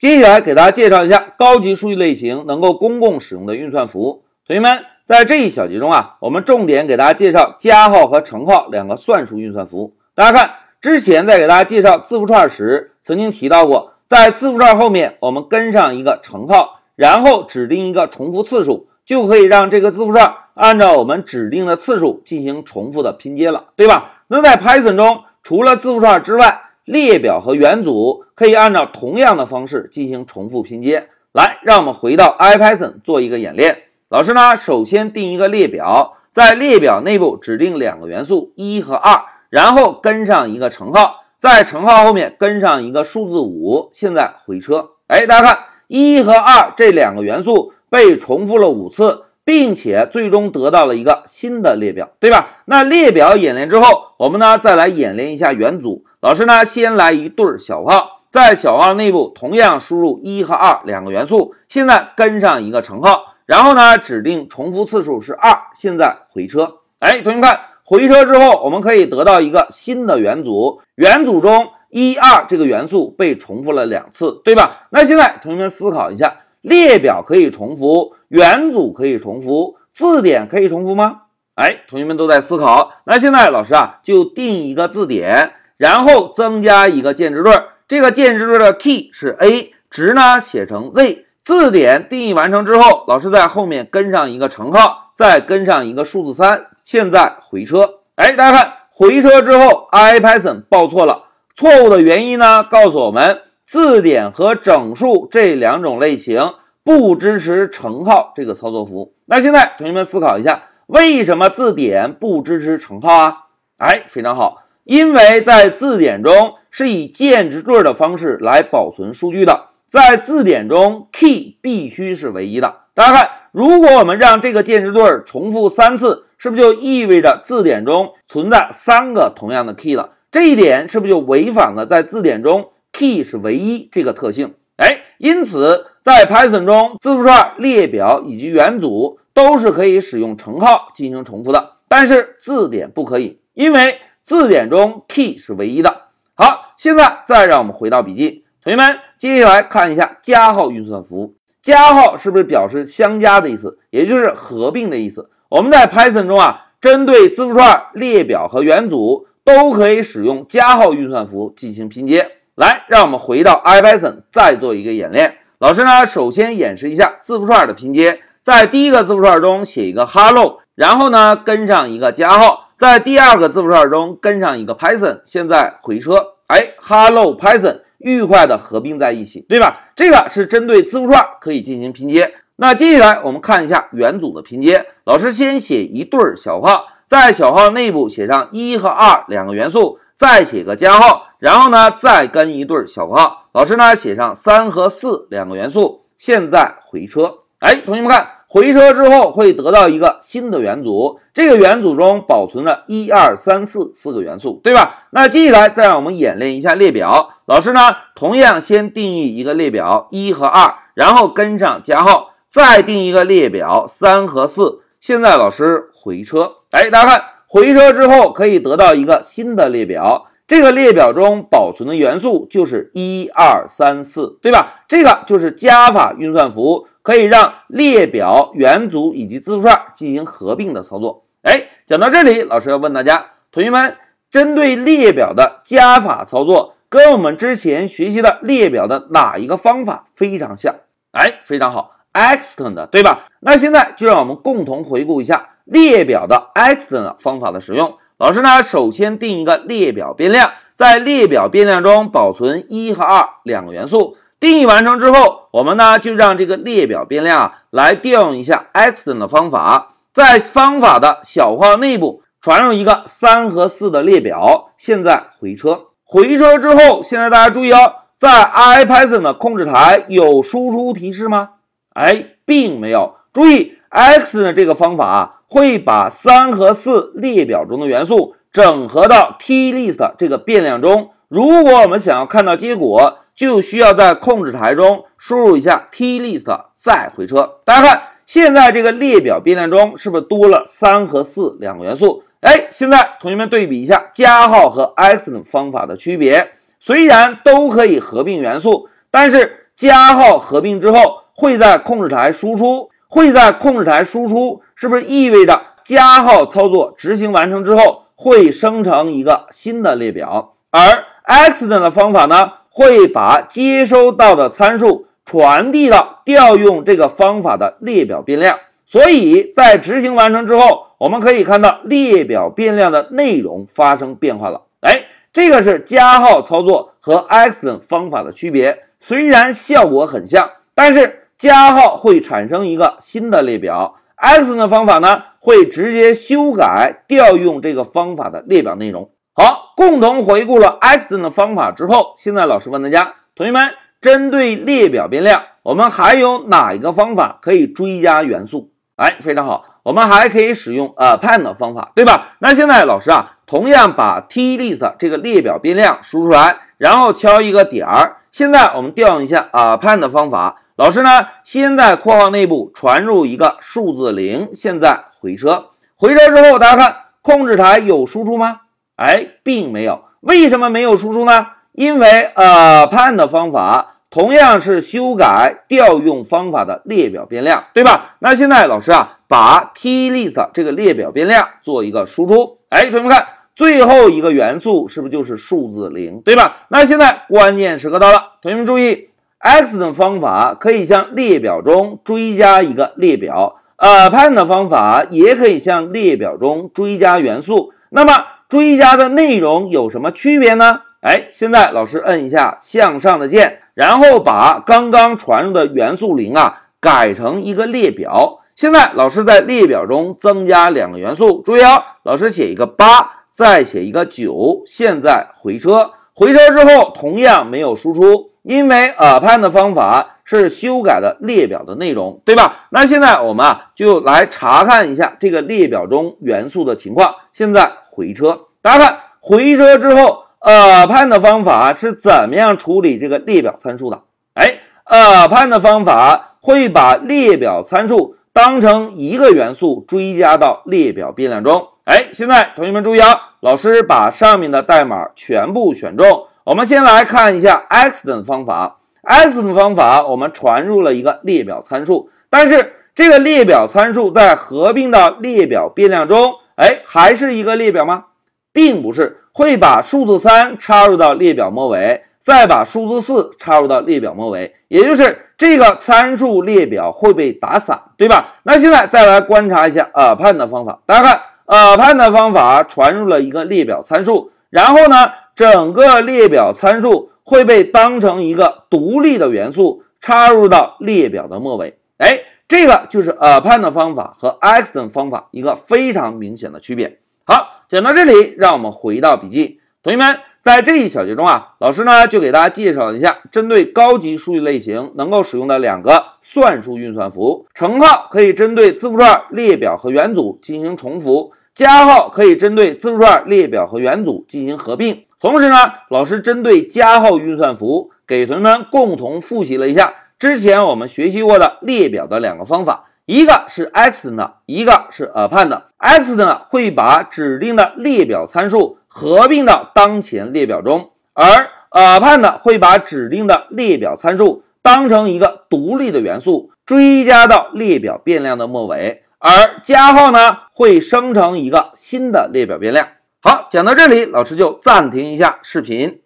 接下来给大家介绍一下高级数据类型能够公共使用的运算符。同学们，在这一小节中啊，我们重点给大家介绍加号和乘号两个算术运算符。大家看，之前在给大家介绍字符串时，曾经提到过，在字符串后面我们跟上一个乘号，然后指定一个重复次数，就可以让这个字符串按照我们指定的次数进行重复的拼接了，对吧？那在 Python 中，除了字符串之外，列表和元组可以按照同样的方式进行重复拼接。来，让我们回到 IPython 做一个演练。老师呢，首先定一个列表，在列表内部指定两个元素一和二，然后跟上一个乘号，在乘号后面跟上一个数字五。现在回车，哎，大家看，一和二这两个元素被重复了五次，并且最终得到了一个新的列表，对吧？那列表演练之后，我们呢再来演练一下元组。老师呢，先来一对小号，在小号内部同样输入一和二两个元素，现在跟上一个乘号，然后呢指定重复次数是二，现在回车。哎，同学们看，回车之后，我们可以得到一个新的元组，元组中一二这个元素被重复了两次，对吧？那现在同学们思考一下，列表可以重复，元组可以重复，字典可以重复吗？哎，同学们都在思考。那现在老师啊就定一个字典。然后增加一个键值对，这个键值对的 key 是 a，值呢写成 z。字典定义完成之后，老师在后面跟上一个乘号，再跟上一个数字三。现在回车，哎，大家看回车之后，IPython 报错了，错误的原因呢告诉我们，字典和整数这两种类型不支持乘号这个操作符。那现在同学们思考一下，为什么字典不支持乘号啊？哎，非常好。因为在字典中是以键值对的方式来保存数据的，在字典中 key 必须是唯一的。大家看，如果我们让这个键值对重复三次，是不是就意味着字典中存在三个同样的 key 了？这一点是不是就违反了在字典中 key 是唯一这个特性？哎，因此在 Python 中，字符串、列表以及元组都是可以使用乘号进行重复的，但是字典不可以，因为。字典中 key 是唯一的。好，现在再让我们回到笔记，同学们，接下来看一下加号运算符。加号是不是表示相加的意思，也就是合并的意思？我们在 Python 中啊，针对字符串、列表和元组都可以使用加号运算符进行拼接。来，让我们回到 IPython 再做一个演练。老师呢，首先演示一下字符串的拼接，在第一个字符串中写一个 hello，然后呢跟上一个加号。在第二个字符串中跟上一个 Python，现在回车，哎，Hello Python，愉快的合并在一起，对吧？这个是针对字符串可以进行拼接。那接下来我们看一下元组的拼接。老师先写一对小号，在小号内部写上一和二两个元素，再写个加号，然后呢再跟一对小括号。老师呢写上三和四两个元素，现在回车，哎，同学们看。回车之后会得到一个新的元组，这个元组中保存了一二三四四个元素，对吧？那接下来再让我们演练一下列表。老师呢，同样先定义一个列表一和二，然后跟上加号，再定一个列表三和四。现在老师回车，哎，大家看，回车之后可以得到一个新的列表。这个列表中保存的元素就是一二三四，对吧？这个就是加法运算符，可以让列表、元组以及字符串进行合并的操作。哎，讲到这里，老师要问大家，同学们，针对列表的加法操作，跟我们之前学习的列表的哪一个方法非常像？哎，非常好，extend，对吧？那现在就让我们共同回顾一下列表的 extend 方法的使用。老师呢，首先定一个列表变量，在列表变量中保存一和二两个元素。定义完成之后，我们呢就让这个列表变量啊来调用一下 extend 的方法，在方法的小括号内部传入一个三和四的列表。现在回车，回车之后，现在大家注意哦，在 IPython 的控制台有输出提示吗？哎，并没有。注意 extend 这个方法啊。会把三和四列表中的元素整合到 TList 这个变量中。如果我们想要看到结果，就需要在控制台中输入一下 TList 再回车。大家看，现在这个列表变量中是不是多了三和四两个元素？哎，现在同学们对比一下加号和 extend 方法的区别。虽然都可以合并元素，但是加号合并之后会在控制台输出，会在控制台输出，是不是意味着加号操作执行完成之后会生成一个新的列表？而 extend 的方法呢，会把接收到的参数传递到调用这个方法的列表变量。所以在执行完成之后，我们可以看到列表变量的内容发生变化了。哎，这个是加号操作和 extend 方法的区别。虽然效果很像，但是加号会产生一个新的列表，extend 方法呢会直接修改调用这个方法的列表内容。好，共同回顾了 extend 的方法之后，现在老师问大家，同学们，针对列表变量，我们还有哪一个方法可以追加元素？哎，非常好，我们还可以使用 append 的方法，对吧？那现在老师啊，同样把 t-list 这个列表变量输出来，然后敲一个点儿。现在我们调用一下 append 的方法，老师呢，先在括号内部传入一个数字零，现在回车，回车之后，大家看控制台有输出吗？哎，并没有。为什么没有输出呢？因为 append 方法。同样是修改调用方法的列表变量，对吧？那现在老师啊，把 t-list 这个列表变量做一个输出。哎，同学们看，最后一个元素是不是就是数字零，对吧？那现在关键时刻到了，同学们注意，extend 方法可以向列表中追加一个列表，append 方法也可以向列表中追加元素。那么追加的内容有什么区别呢？哎，现在老师摁一下向上的键。然后把刚刚传入的元素零啊改成一个列表。现在老师在列表中增加两个元素，注意啊，老师写一个八，再写一个九。现在回车，回车之后同样没有输出，因为 append 方法是修改的列表的内容，对吧？那现在我们啊就来查看一下这个列表中元素的情况。现在回车，大家看回车之后。append 方法是怎么样处理这个列表参数的？哎，append 方法会把列表参数当成一个元素追加到列表变量中。哎，现在同学们注意啊，老师把上面的代码全部选中。我们先来看一下 extend 方法。extend 方法我们传入了一个列表参数，但是这个列表参数在合并到列表变量中，哎，还是一个列表吗？并不是。会把数字三插入到列表末尾，再把数字四插入到列表末尾，也就是这个参数列表会被打散，对吧？那现在再来观察一下 append 的方法，大家看 append 的方法传入了一个列表参数，然后呢，整个列表参数会被当成一个独立的元素插入到列表的末尾。哎，这个就是 append 方法和 extend 方法一个非常明显的区别。好。讲到这里，让我们回到笔记。同学们，在这一小节中啊，老师呢就给大家介绍一下，针对高级数据类型能够使用的两个算术运算符。乘号可以针对字符串、列表和元组进行重复，加号可以针对字符串、列表和元组进行合并。同时呢，老师针对加号运算符，给同学们共同复习了一下之前我们学习过的列表的两个方法。一个是 extend，一个是 append。extend 会把指定的列表参数合并到当前列表中，而 append 会把指定的列表参数当成一个独立的元素追加到列表变量的末尾，而加号呢会生成一个新的列表变量。好，讲到这里，老师就暂停一下视频。